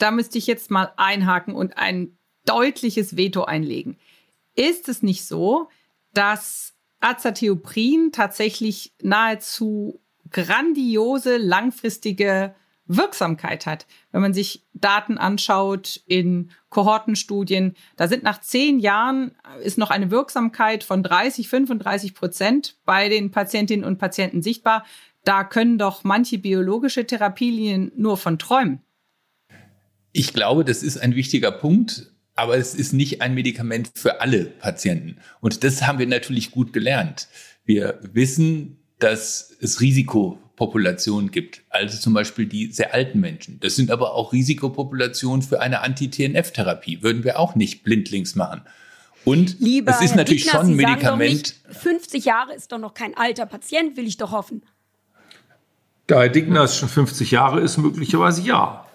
da müsste ich jetzt mal einhaken und ein deutliches Veto einlegen. Ist es nicht so, dass Azathioprin tatsächlich nahezu grandiose langfristige Wirksamkeit hat. Wenn man sich Daten anschaut in Kohortenstudien, da sind nach zehn Jahren ist noch eine Wirksamkeit von 30, 35 Prozent bei den Patientinnen und Patienten sichtbar. Da können doch manche biologische Therapielinien nur von träumen. Ich glaube, das ist ein wichtiger Punkt, aber es ist nicht ein Medikament für alle Patienten. Und das haben wir natürlich gut gelernt. Wir wissen, dass es Risikopopulationen gibt, also zum Beispiel die sehr alten Menschen. Das sind aber auch Risikopopulationen für eine Anti-TNF-Therapie. Würden wir auch nicht blindlings machen. Und Lieber es ist Herr natürlich Dickner, schon ein Medikament. Nicht, 50 Jahre ist doch noch kein alter Patient, will ich doch hoffen. Da Herr Dignas schon 50 Jahre ist, möglicherweise ja.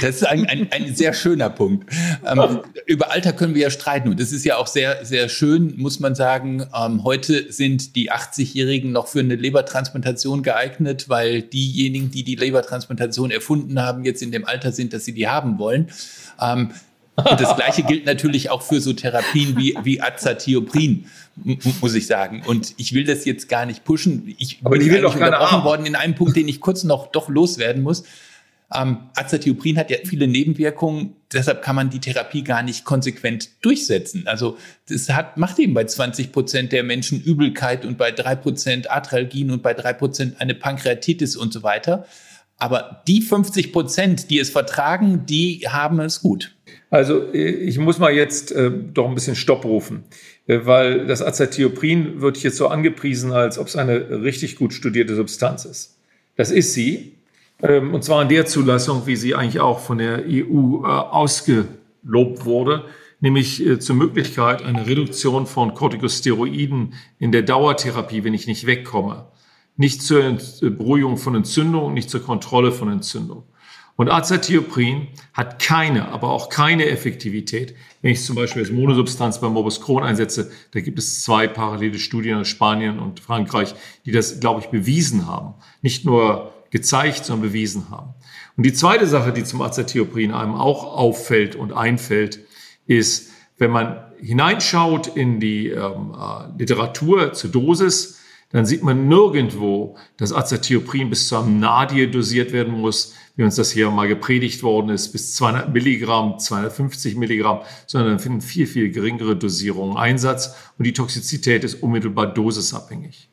Das ist ein, ein, ein sehr schöner Punkt. Ähm, über Alter können wir ja streiten und das ist ja auch sehr, sehr schön, muss man sagen. Ähm, heute sind die 80-Jährigen noch für eine Lebertransplantation geeignet, weil diejenigen, die die Lebertransplantation erfunden haben, jetzt in dem Alter sind, dass sie die haben wollen. Ähm, und das Gleiche gilt natürlich auch für so Therapien wie, wie Azathioprin, muss ich sagen. Und ich will das jetzt gar nicht pushen. Ich Aber bin die will doch unterbrochen keine worden in einem Punkt, den ich kurz noch doch loswerden muss. Ähm, Azathioprin hat ja viele Nebenwirkungen, deshalb kann man die Therapie gar nicht konsequent durchsetzen. Also das hat, macht eben bei 20 Prozent der Menschen Übelkeit und bei drei Prozent Arthralgien und bei drei Prozent eine Pankreatitis und so weiter. Aber die 50 Prozent, die es vertragen, die haben es gut. Also äh, ich muss mal jetzt äh, doch ein bisschen Stopp rufen, äh, weil das Azathioprin wird jetzt so angepriesen, als ob es eine richtig gut studierte Substanz ist. Das ist sie, ähm, und zwar in der Zulassung, wie sie eigentlich auch von der EU äh, ausgelobt wurde, nämlich äh, zur Möglichkeit einer Reduktion von Corticosteroiden in der Dauertherapie, wenn ich nicht wegkomme. Nicht zur Beruhigung von Entzündung, nicht zur Kontrolle von Entzündung. Und Azathioprin hat keine, aber auch keine Effektivität. Wenn ich zum Beispiel als Monosubstanz bei Morbus Crohn einsetze, da gibt es zwei parallele Studien aus Spanien und Frankreich, die das, glaube ich, bewiesen haben. Nicht nur gezeigt, sondern bewiesen haben. Und die zweite Sache, die zum Azathioprin einem auch auffällt und einfällt, ist, wenn man hineinschaut in die ähm, äh, Literatur zur Dosis, dann sieht man nirgendwo, dass Azathioprin bis zu einem Nadir dosiert werden muss, wie uns das hier mal gepredigt worden ist, bis 200 Milligramm, 250 Milligramm, sondern finden viel, viel geringere Dosierungen Einsatz und die Toxizität ist unmittelbar dosisabhängig.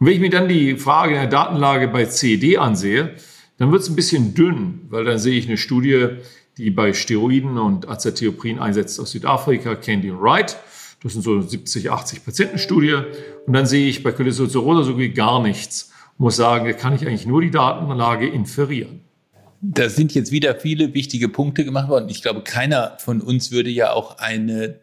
Und wenn ich mir dann die Frage der Datenlage bei CED ansehe, dann wird es ein bisschen dünn, weil dann sehe ich eine Studie, die bei Steroiden und Azathioprin einsetzt aus Südafrika, Candy Wright. Das sind so 70, 80 Patientenstudie. Und dann sehe ich bei Cholesterol so gar nichts. Ich muss sagen, da kann ich eigentlich nur die Datenlage inferieren. Da sind jetzt wieder viele wichtige Punkte gemacht worden. Ich glaube, keiner von uns würde ja auch eine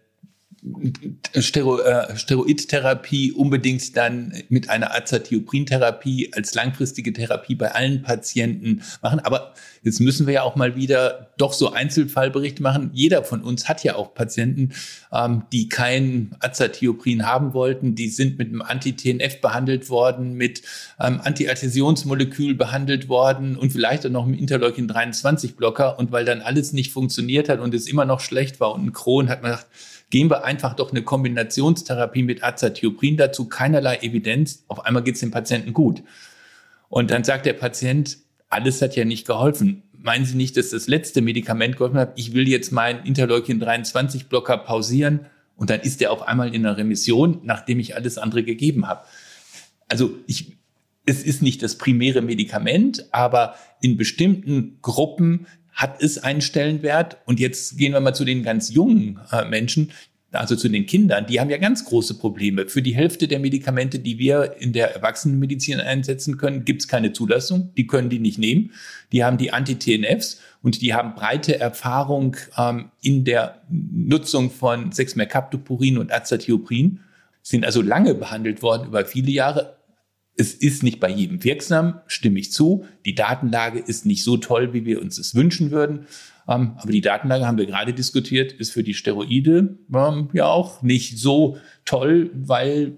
Stero, äh, Steroidtherapie unbedingt dann mit einer Azathioprin-Therapie als langfristige Therapie bei allen Patienten machen. Aber jetzt müssen wir ja auch mal wieder doch so Einzelfallberichte machen. Jeder von uns hat ja auch Patienten, ähm, die kein Azathioprin haben wollten. Die sind mit einem Anti-TNF behandelt worden, mit ähm, Anti-Adhäsionsmolekül behandelt worden und vielleicht auch noch einem Interleukin-23-Blocker. Und weil dann alles nicht funktioniert hat und es immer noch schlecht war und ein Kron, hat man gedacht, gehen wir einfach doch eine Kombinationstherapie mit Azathioprin dazu, keinerlei Evidenz, auf einmal geht es dem Patienten gut. Und dann sagt der Patient, alles hat ja nicht geholfen. Meinen Sie nicht, dass das letzte Medikament geholfen hat? Ich will jetzt meinen Interleukin-23-Blocker pausieren und dann ist er auf einmal in einer Remission, nachdem ich alles andere gegeben habe. Also ich, es ist nicht das primäre Medikament, aber in bestimmten Gruppen hat es einen Stellenwert. Und jetzt gehen wir mal zu den ganz jungen äh, Menschen, also zu den Kindern, die haben ja ganz große Probleme. Für die Hälfte der Medikamente, die wir in der Erwachsenenmedizin einsetzen können, gibt es keine Zulassung. Die können die nicht nehmen. Die haben die Anti-TNFs und die haben breite Erfahrung ähm, in der Nutzung von 6-Mercaptopurin und Azathioprin, sind also lange behandelt worden über viele Jahre, es ist nicht bei jedem wirksam, stimme ich zu. Die Datenlage ist nicht so toll, wie wir uns es wünschen würden. Ähm, aber die Datenlage haben wir gerade diskutiert, ist für die Steroide ähm, ja auch nicht so toll, weil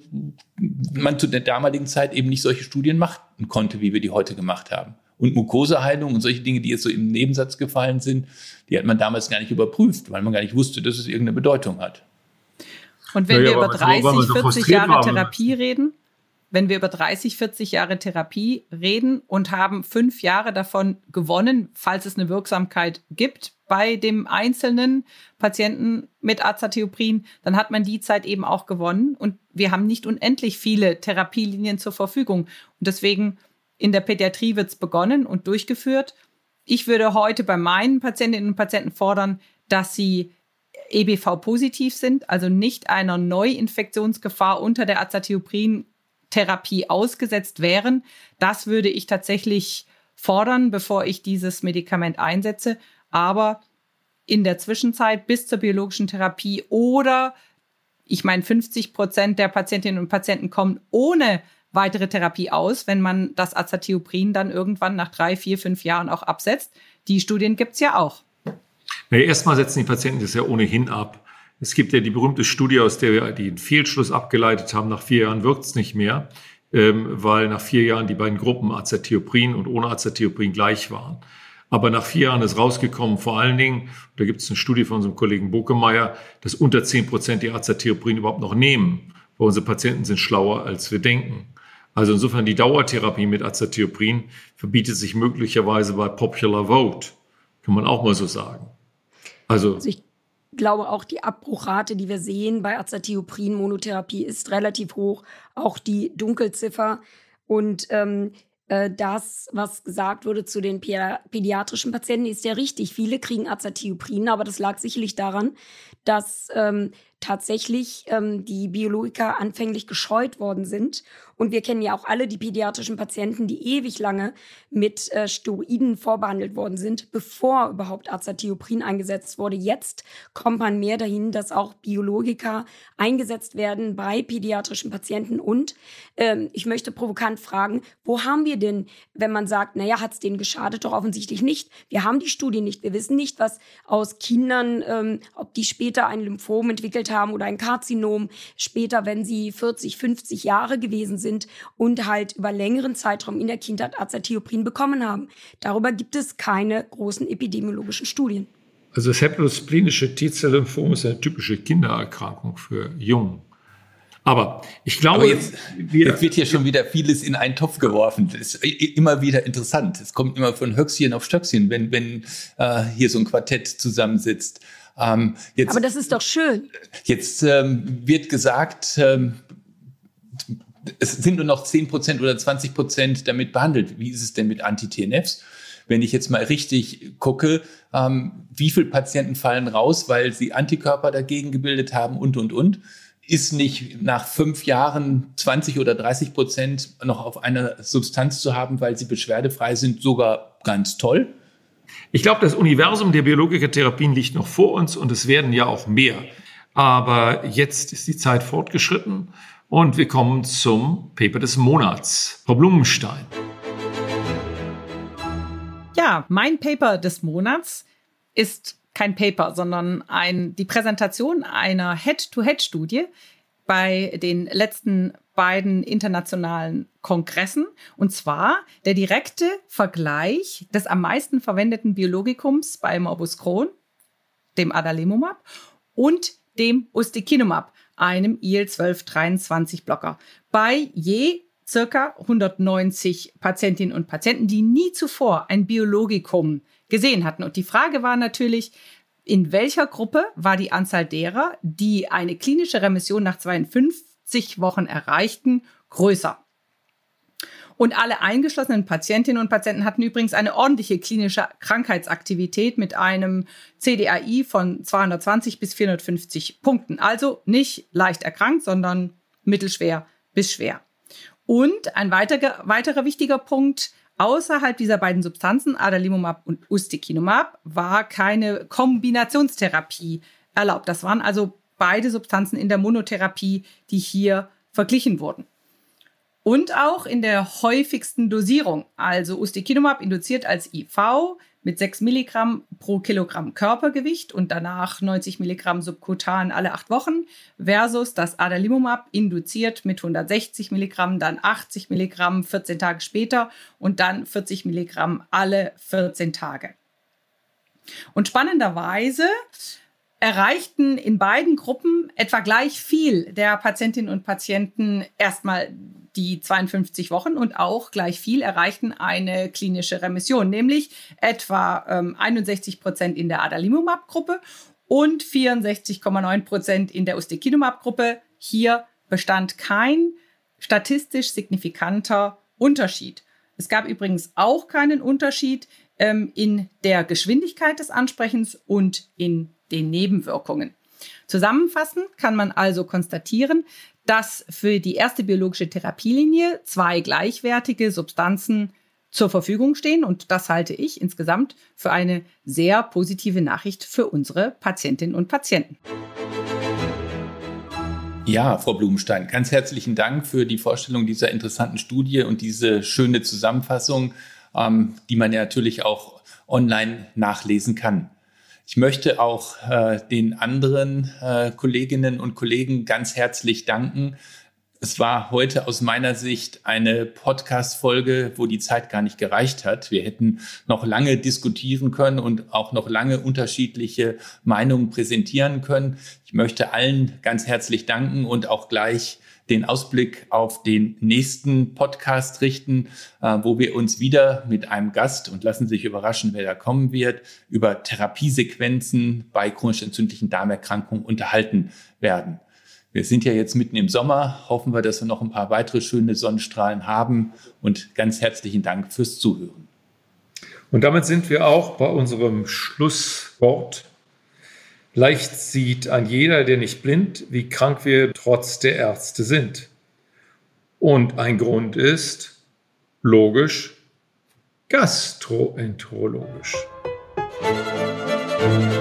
man zu der damaligen Zeit eben nicht solche Studien machen konnte, wie wir die heute gemacht haben. Und Mukoseheilung und solche Dinge, die jetzt so im Nebensatz gefallen sind, die hat man damals gar nicht überprüft, weil man gar nicht wusste, dass es irgendeine Bedeutung hat. Und wenn ja, wir über 30, so 40 Jahre Therapie reden, wenn wir über 30, 40 Jahre Therapie reden und haben fünf Jahre davon gewonnen, falls es eine Wirksamkeit gibt bei dem einzelnen Patienten mit Azathioprin, dann hat man die Zeit eben auch gewonnen. Und wir haben nicht unendlich viele Therapielinien zur Verfügung. Und deswegen in der Pädiatrie wird es begonnen und durchgeführt. Ich würde heute bei meinen Patientinnen und Patienten fordern, dass sie EBV-positiv sind, also nicht einer Neuinfektionsgefahr unter der Azathioprin Therapie ausgesetzt wären. Das würde ich tatsächlich fordern, bevor ich dieses Medikament einsetze. Aber in der Zwischenzeit bis zur biologischen Therapie oder ich meine, 50 Prozent der Patientinnen und Patienten kommen ohne weitere Therapie aus, wenn man das Azathioprin dann irgendwann nach drei, vier, fünf Jahren auch absetzt. Die Studien gibt es ja auch. Ja, erstmal setzen die Patienten das ja ohnehin ab. Es gibt ja die berühmte Studie, aus der wir den Fehlschluss abgeleitet haben, nach vier Jahren wirkt es nicht mehr, ähm, weil nach vier Jahren die beiden Gruppen Azathioprin und ohne Azathioprin gleich waren. Aber nach vier Jahren ist rausgekommen, vor allen Dingen, da gibt es eine Studie von unserem Kollegen Bokemeyer, dass unter zehn Prozent die Azathioprin überhaupt noch nehmen, weil unsere Patienten sind schlauer, als wir denken. Also insofern die Dauertherapie mit Azathioprin verbietet sich möglicherweise bei Popular Vote, kann man auch mal so sagen. Also, also ich glaube auch die Abbruchrate, die wir sehen bei Azathioprin-Monotherapie ist relativ hoch, auch die Dunkelziffer. Und ähm, äh, das, was gesagt wurde zu den pädiatrischen Patienten, ist ja richtig. Viele kriegen Azathioprin, aber das lag sicherlich daran, dass ähm, tatsächlich ähm, die Biologika anfänglich gescheut worden sind. Und wir kennen ja auch alle die pädiatrischen Patienten, die ewig lange mit äh, Steroiden vorbehandelt worden sind, bevor überhaupt Azathioprin eingesetzt wurde. Jetzt kommt man mehr dahin, dass auch Biologika eingesetzt werden bei pädiatrischen Patienten. Und ähm, ich möchte provokant fragen, wo haben wir denn, wenn man sagt, naja, hat es denen geschadet? Doch offensichtlich nicht. Wir haben die Studie nicht. Wir wissen nicht, was aus Kindern, ähm, ob die später ein Lymphom entwickelt haben oder ein Karzinom später, wenn sie 40, 50 Jahre gewesen sind und halt über längeren Zeitraum in der Kindheit Azathioprin bekommen haben. Darüber gibt es keine großen epidemiologischen Studien. Also das hepatosplenische T-Zell-Lymphom ist eine typische Kindererkrankung für Jungen. Aber ich glaube, Aber jetzt, jetzt, wird hier schon wieder vieles in einen Topf geworfen. Das ist immer wieder interessant. Es kommt immer von Höchstchen auf Stöckchen, wenn, wenn äh, hier so ein Quartett zusammensitzt. Ähm, jetzt, Aber das ist doch schön. Jetzt ähm, wird gesagt, ähm, es sind nur noch 10 Prozent oder 20 Prozent damit behandelt. Wie ist es denn mit Anti-TNFs? Wenn ich jetzt mal richtig gucke, ähm, wie viele Patienten fallen raus, weil sie Antikörper dagegen gebildet haben und, und, und. Ist nicht nach fünf Jahren 20 oder 30 Prozent noch auf einer Substanz zu haben, weil sie beschwerdefrei sind, sogar ganz toll? Ich glaube, das Universum der Biologikertherapien liegt noch vor uns und es werden ja auch mehr. Aber jetzt ist die Zeit fortgeschritten und wir kommen zum Paper des Monats. Frau Blumenstein. Ja, mein Paper des Monats ist kein Paper, sondern ein, die Präsentation einer Head-to-Head-Studie bei den letzten beiden internationalen Kongressen. Und zwar der direkte Vergleich des am meisten verwendeten Biologikums bei Morbus Crohn, dem Adalimumab, und dem Ustekinumab, einem IL-1223-Blocker, bei je circa 190 Patientinnen und Patienten, die nie zuvor ein Biologikum gesehen hatten. Und die Frage war natürlich, in welcher Gruppe war die Anzahl derer, die eine klinische Remission nach 52 Wochen erreichten, größer? Und alle eingeschlossenen Patientinnen und Patienten hatten übrigens eine ordentliche klinische Krankheitsaktivität mit einem CDAI von 220 bis 450 Punkten. Also nicht leicht erkrankt, sondern mittelschwer bis schwer. Und ein weiterer, weiterer wichtiger Punkt, außerhalb dieser beiden Substanzen, Adalimumab und Ustekinumab, war keine Kombinationstherapie erlaubt. Das waren also beide Substanzen in der Monotherapie, die hier verglichen wurden. Und auch in der häufigsten Dosierung, also Ustekinumab induziert als IV mit 6 Milligramm pro Kilogramm Körpergewicht und danach 90 Milligramm subkutan alle acht Wochen versus das Adalimumab induziert mit 160 Milligramm, dann 80 Milligramm 14 Tage später und dann 40 Milligramm alle 14 Tage. Und spannenderweise erreichten in beiden Gruppen etwa gleich viel der Patientinnen und Patienten erstmal die 52 Wochen und auch gleich viel erreichten eine klinische Remission, nämlich etwa ähm, 61 Prozent in der Adalimumab-Gruppe und 64,9 Prozent in der Ustekinumab-Gruppe. Hier bestand kein statistisch signifikanter Unterschied. Es gab übrigens auch keinen Unterschied ähm, in der Geschwindigkeit des Ansprechens und in den Nebenwirkungen. Zusammenfassend kann man also konstatieren, dass für die erste biologische Therapielinie zwei gleichwertige Substanzen zur Verfügung stehen. Und das halte ich insgesamt für eine sehr positive Nachricht für unsere Patientinnen und Patienten. Ja, Frau Blumenstein, ganz herzlichen Dank für die Vorstellung dieser interessanten Studie und diese schöne Zusammenfassung, ähm, die man ja natürlich auch online nachlesen kann. Ich möchte auch äh, den anderen äh, Kolleginnen und Kollegen ganz herzlich danken. Es war heute aus meiner Sicht eine Podcast-Folge, wo die Zeit gar nicht gereicht hat. Wir hätten noch lange diskutieren können und auch noch lange unterschiedliche Meinungen präsentieren können. Ich möchte allen ganz herzlich danken und auch gleich den Ausblick auf den nächsten Podcast richten, äh, wo wir uns wieder mit einem Gast und lassen sich überraschen, wer da kommen wird, über Therapiesequenzen bei chronisch entzündlichen Darmerkrankungen unterhalten werden. Wir sind ja jetzt mitten im Sommer. Hoffen wir, dass wir noch ein paar weitere schöne Sonnenstrahlen haben. Und ganz herzlichen Dank fürs Zuhören. Und damit sind wir auch bei unserem Schlusswort Leicht sieht ein jeder, der nicht blind, wie krank wir trotz der Ärzte sind. Und ein Grund ist, logisch, gastroenterologisch. Musik